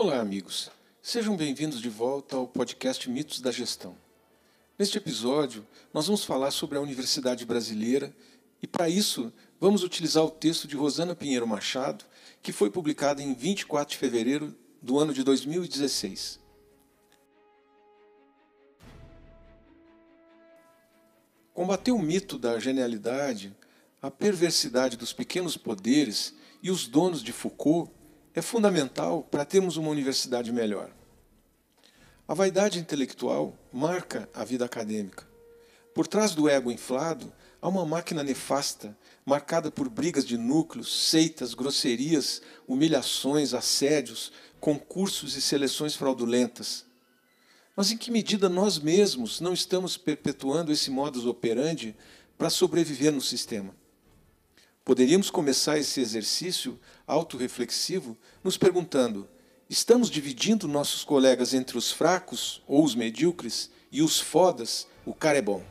Olá, amigos. Sejam bem-vindos de volta ao podcast Mitos da Gestão. Neste episódio, nós vamos falar sobre a Universidade Brasileira e, para isso, vamos utilizar o texto de Rosana Pinheiro Machado, que foi publicado em 24 de fevereiro do ano de 2016. Combater o mito da genialidade, a perversidade dos pequenos poderes e os donos de Foucault é fundamental para termos uma universidade melhor. A vaidade intelectual marca a vida acadêmica. Por trás do ego inflado, há uma máquina nefasta, marcada por brigas de núcleos, seitas, grosserias, humilhações, assédios, concursos e seleções fraudulentas. Mas em que medida nós mesmos não estamos perpetuando esse modus operandi para sobreviver no sistema? Poderíamos começar esse exercício autorreflexivo nos perguntando: estamos dividindo nossos colegas entre os fracos ou os medíocres e os fodas, o cara é bom?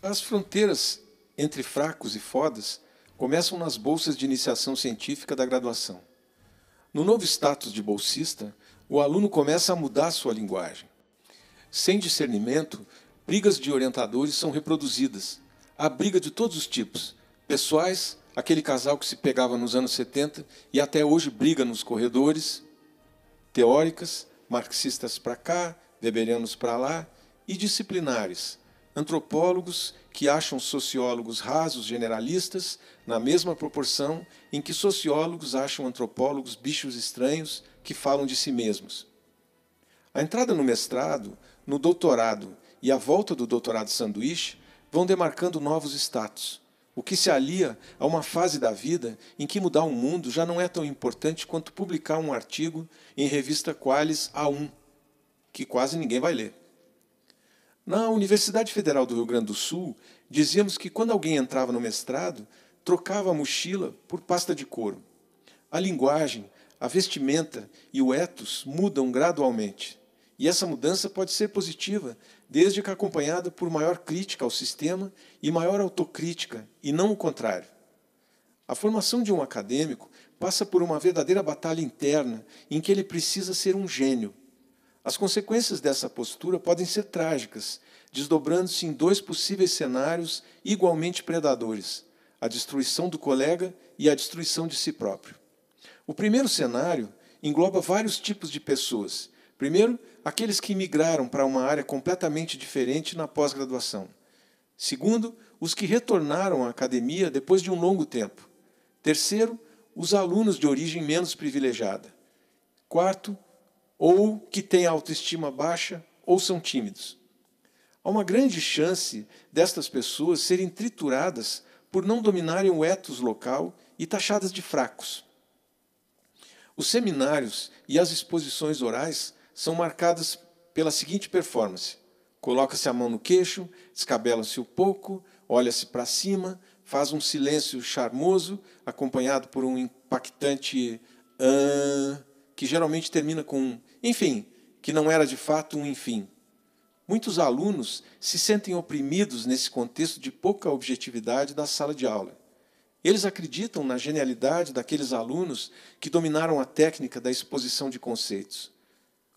As fronteiras entre fracos e fodas começam nas bolsas de iniciação científica da graduação. No novo status de bolsista, o aluno começa a mudar sua linguagem. Sem discernimento, Brigas de orientadores são reproduzidas. Há briga de todos os tipos. Pessoais, aquele casal que se pegava nos anos 70 e até hoje briga nos corredores. Teóricas, marxistas para cá, weberianos para lá. E disciplinares, antropólogos que acham sociólogos rasos generalistas na mesma proporção em que sociólogos acham antropólogos bichos estranhos que falam de si mesmos. A entrada no mestrado, no doutorado e a volta do doutorado sanduíche vão demarcando novos status, o que se alia a uma fase da vida em que mudar o mundo já não é tão importante quanto publicar um artigo em revista Qualis A1, que quase ninguém vai ler. Na Universidade Federal do Rio Grande do Sul, dizíamos que quando alguém entrava no mestrado, trocava a mochila por pasta de couro. A linguagem, a vestimenta e o ethos mudam gradualmente. E essa mudança pode ser positiva, desde que acompanhada por maior crítica ao sistema e maior autocrítica, e não o contrário. A formação de um acadêmico passa por uma verdadeira batalha interna em que ele precisa ser um gênio. As consequências dessa postura podem ser trágicas, desdobrando-se em dois possíveis cenários igualmente predadores: a destruição do colega e a destruição de si próprio. O primeiro cenário engloba vários tipos de pessoas Primeiro, aqueles que migraram para uma área completamente diferente na pós-graduação. Segundo, os que retornaram à academia depois de um longo tempo. Terceiro, os alunos de origem menos privilegiada. Quarto, ou que têm autoestima baixa ou são tímidos. Há uma grande chance destas pessoas serem trituradas por não dominarem o ethos local e taxadas de fracos. Os seminários e as exposições orais são marcadas pela seguinte performance: coloca-se a mão no queixo, descabela-se um pouco, olha-se para cima, faz um silêncio charmoso, acompanhado por um impactante ah, que geralmente termina com um enfim, que não era de fato um enfim. Muitos alunos se sentem oprimidos nesse contexto de pouca objetividade da sala de aula. Eles acreditam na genialidade daqueles alunos que dominaram a técnica da exposição de conceitos.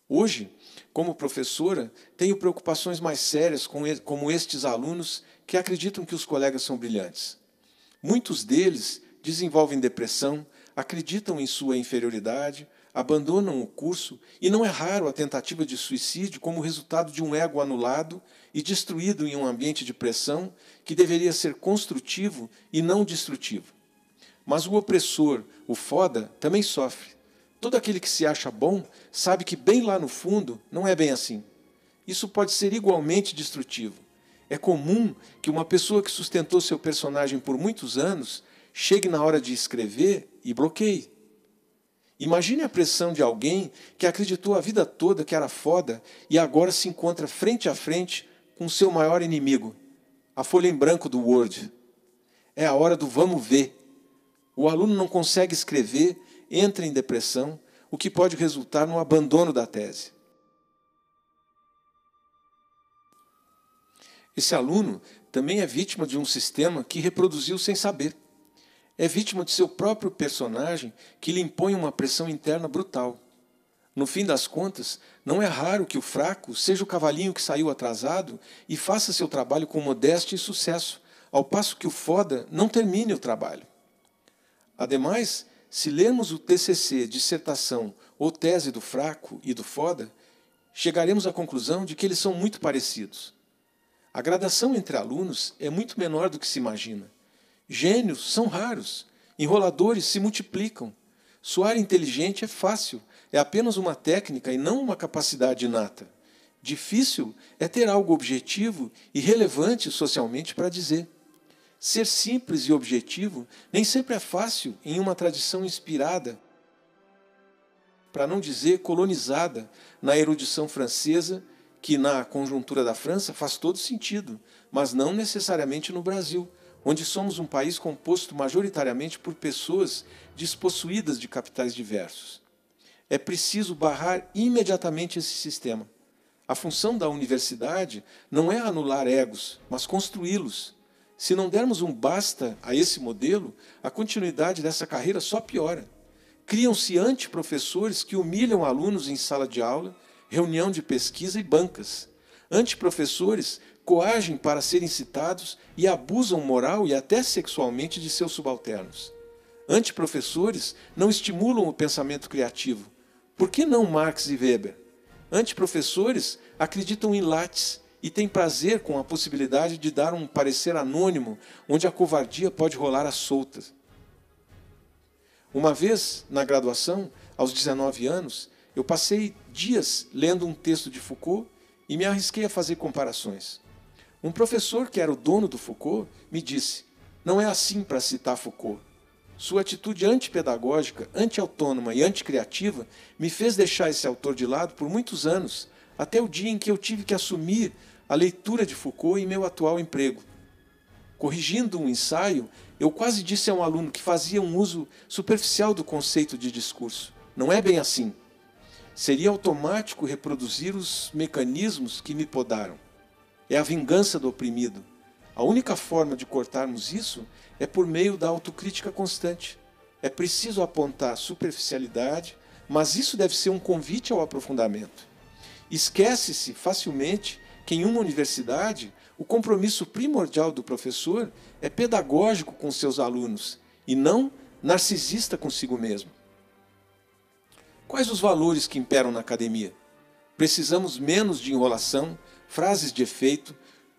Hoje, como professora, tenho preocupações mais sérias com como estes alunos que acreditam que os colegas são brilhantes. Muitos deles desenvolvem depressão, acreditam em sua inferioridade, abandonam o curso e não é raro a tentativa de suicídio como resultado de um ego anulado e destruído em um ambiente de pressão que deveria ser construtivo e não destrutivo. Mas o opressor, o foda, também sofre. Todo aquele que se acha bom sabe que bem lá no fundo não é bem assim. Isso pode ser igualmente destrutivo. É comum que uma pessoa que sustentou seu personagem por muitos anos chegue na hora de escrever e bloqueie. Imagine a pressão de alguém que acreditou a vida toda que era foda e agora se encontra frente a frente com seu maior inimigo, a folha em branco do Word. É a hora do vamos ver. O aluno não consegue escrever entra em depressão, o que pode resultar no abandono da tese. Esse aluno também é vítima de um sistema que reproduziu sem saber. É vítima de seu próprio personagem que lhe impõe uma pressão interna brutal. No fim das contas, não é raro que o fraco seja o cavalinho que saiu atrasado e faça seu trabalho com modéstia e sucesso, ao passo que o foda não termine o trabalho. Ademais, se lermos o TCC, dissertação ou tese do fraco e do foda, chegaremos à conclusão de que eles são muito parecidos. A gradação entre alunos é muito menor do que se imagina. Gênios são raros, enroladores se multiplicam. Soar inteligente é fácil, é apenas uma técnica e não uma capacidade inata. Difícil é ter algo objetivo e relevante socialmente para dizer. Ser simples e objetivo nem sempre é fácil em uma tradição inspirada, para não dizer colonizada, na erudição francesa, que na conjuntura da França faz todo sentido, mas não necessariamente no Brasil, onde somos um país composto majoritariamente por pessoas despossuídas de capitais diversos. É preciso barrar imediatamente esse sistema. A função da universidade não é anular egos, mas construí-los. Se não dermos um basta a esse modelo, a continuidade dessa carreira só piora. Criam-se antiprofessores que humilham alunos em sala de aula, reunião de pesquisa e bancas. Antiprofessores coagem para serem citados e abusam moral e até sexualmente de seus subalternos. Antiprofessores não estimulam o pensamento criativo. Por que não Marx e Weber? Antiprofessores acreditam em lates e têm prazer com a possibilidade de dar um parecer anônimo onde a covardia pode rolar às soltas. Uma vez, na graduação, aos 19 anos, eu passei dias lendo um texto de Foucault e me arrisquei a fazer comparações. Um professor que era o dono do Foucault me disse: não é assim para citar Foucault. Sua atitude antipedagógica, antiautônoma e anticriativa me fez deixar esse autor de lado por muitos anos, até o dia em que eu tive que assumir a leitura de Foucault em meu atual emprego. Corrigindo um ensaio, eu quase disse a um aluno que fazia um uso superficial do conceito de discurso. Não é bem assim. Seria automático reproduzir os mecanismos que me podaram é a vingança do oprimido. A única forma de cortarmos isso é por meio da autocrítica constante. É preciso apontar superficialidade, mas isso deve ser um convite ao aprofundamento. Esquece-se facilmente que em uma universidade o compromisso primordial do professor é pedagógico com seus alunos e não narcisista consigo mesmo. Quais os valores que imperam na academia? Precisamos menos de enrolação, frases de efeito,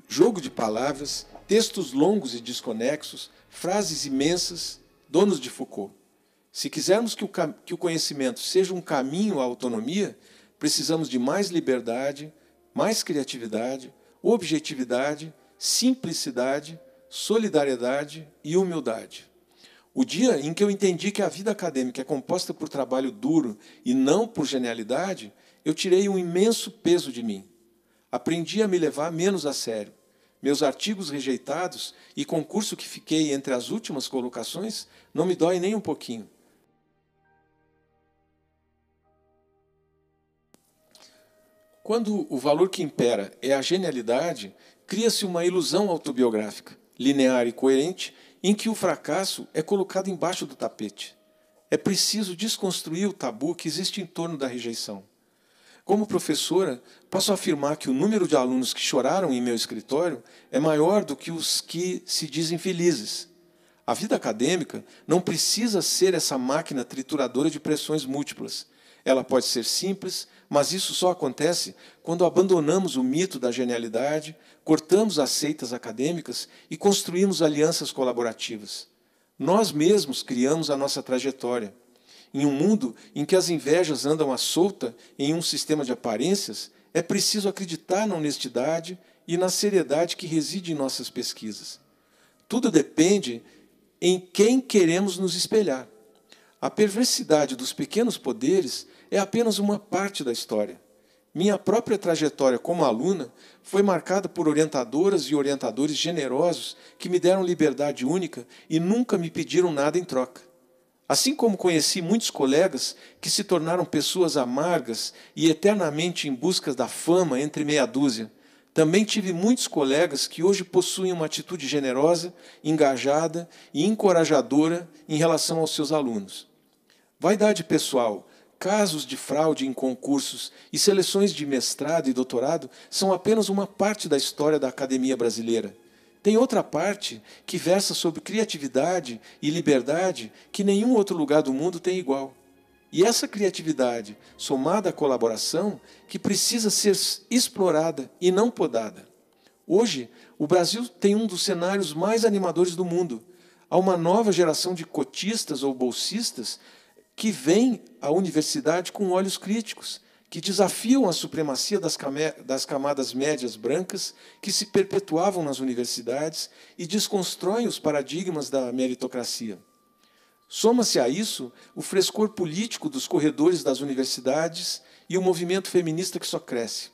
jogo de palavras, textos longos e desconexos, frases imensas, donos de Foucault. Se quisermos que o, que o conhecimento seja um caminho à autonomia, precisamos de mais liberdade, mais criatividade, objetividade, simplicidade, solidariedade e humildade. O dia em que eu entendi que a vida acadêmica é composta por trabalho duro e não por genialidade, eu tirei um imenso peso de mim. Aprendi a me levar menos a sério. Meus artigos rejeitados e concurso que fiquei entre as últimas colocações não me dói nem um pouquinho. Quando o valor que impera é a genialidade, cria-se uma ilusão autobiográfica, linear e coerente, em que o fracasso é colocado embaixo do tapete. É preciso desconstruir o tabu que existe em torno da rejeição. Como professora, posso afirmar que o número de alunos que choraram em meu escritório é maior do que os que se dizem felizes. A vida acadêmica não precisa ser essa máquina trituradora de pressões múltiplas. Ela pode ser simples, mas isso só acontece quando abandonamos o mito da genialidade, cortamos as seitas acadêmicas e construímos alianças colaborativas. Nós mesmos criamos a nossa trajetória. Em um mundo em que as invejas andam à solta em um sistema de aparências, é preciso acreditar na honestidade e na seriedade que reside em nossas pesquisas. Tudo depende em quem queremos nos espelhar. A perversidade dos pequenos poderes é apenas uma parte da história. Minha própria trajetória como aluna foi marcada por orientadoras e orientadores generosos que me deram liberdade única e nunca me pediram nada em troca. Assim como conheci muitos colegas que se tornaram pessoas amargas e eternamente em busca da fama entre meia dúzia, Também tive muitos colegas que hoje possuem uma atitude generosa, engajada e encorajadora em relação aos seus alunos. Vaidade pessoal, casos de fraude em concursos e seleções de mestrado e doutorado são apenas uma parte da história da academia brasileira. Tem outra parte que versa sobre criatividade e liberdade que nenhum outro lugar do mundo tem igual. E essa criatividade, somada à colaboração, que precisa ser explorada e não podada. Hoje, o Brasil tem um dos cenários mais animadores do mundo. Há uma nova geração de cotistas ou bolsistas que vem à universidade com olhos críticos, que desafiam a supremacia das camadas médias brancas que se perpetuavam nas universidades e desconstroem os paradigmas da meritocracia. Soma-se a isso o frescor político dos corredores das universidades e o movimento feminista que só cresce.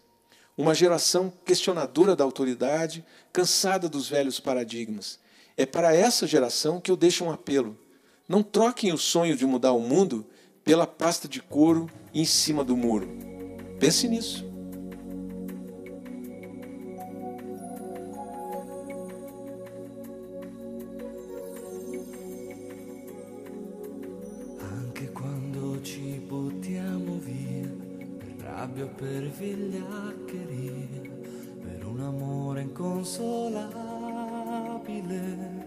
Uma geração questionadora da autoridade, cansada dos velhos paradigmas. É para essa geração que eu deixo um apelo. Não troquem o sonho de mudar o mundo pela pasta de couro em cima do muro. Pense nisso. per vigliaccheria, per un amore inconsolabile,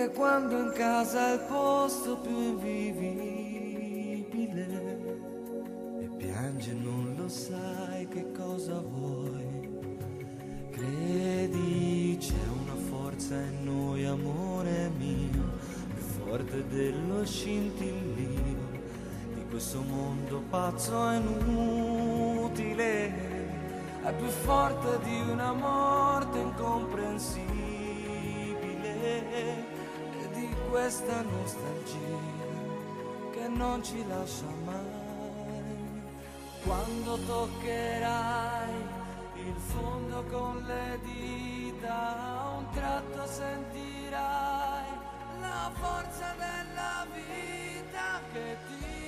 anche quando in casa è il posto più invivibile. E piange non lo sai che cosa vuoi. Credi c'è una forza in noi, amore mio, più forte dello scintillio. Di questo mondo pazzo e inutile, è più forte di una morte incomprensibile questa nostalgia che non ci lascia mai. Quando toccherai il fondo con le dita, a un tratto sentirai la forza della vita che ti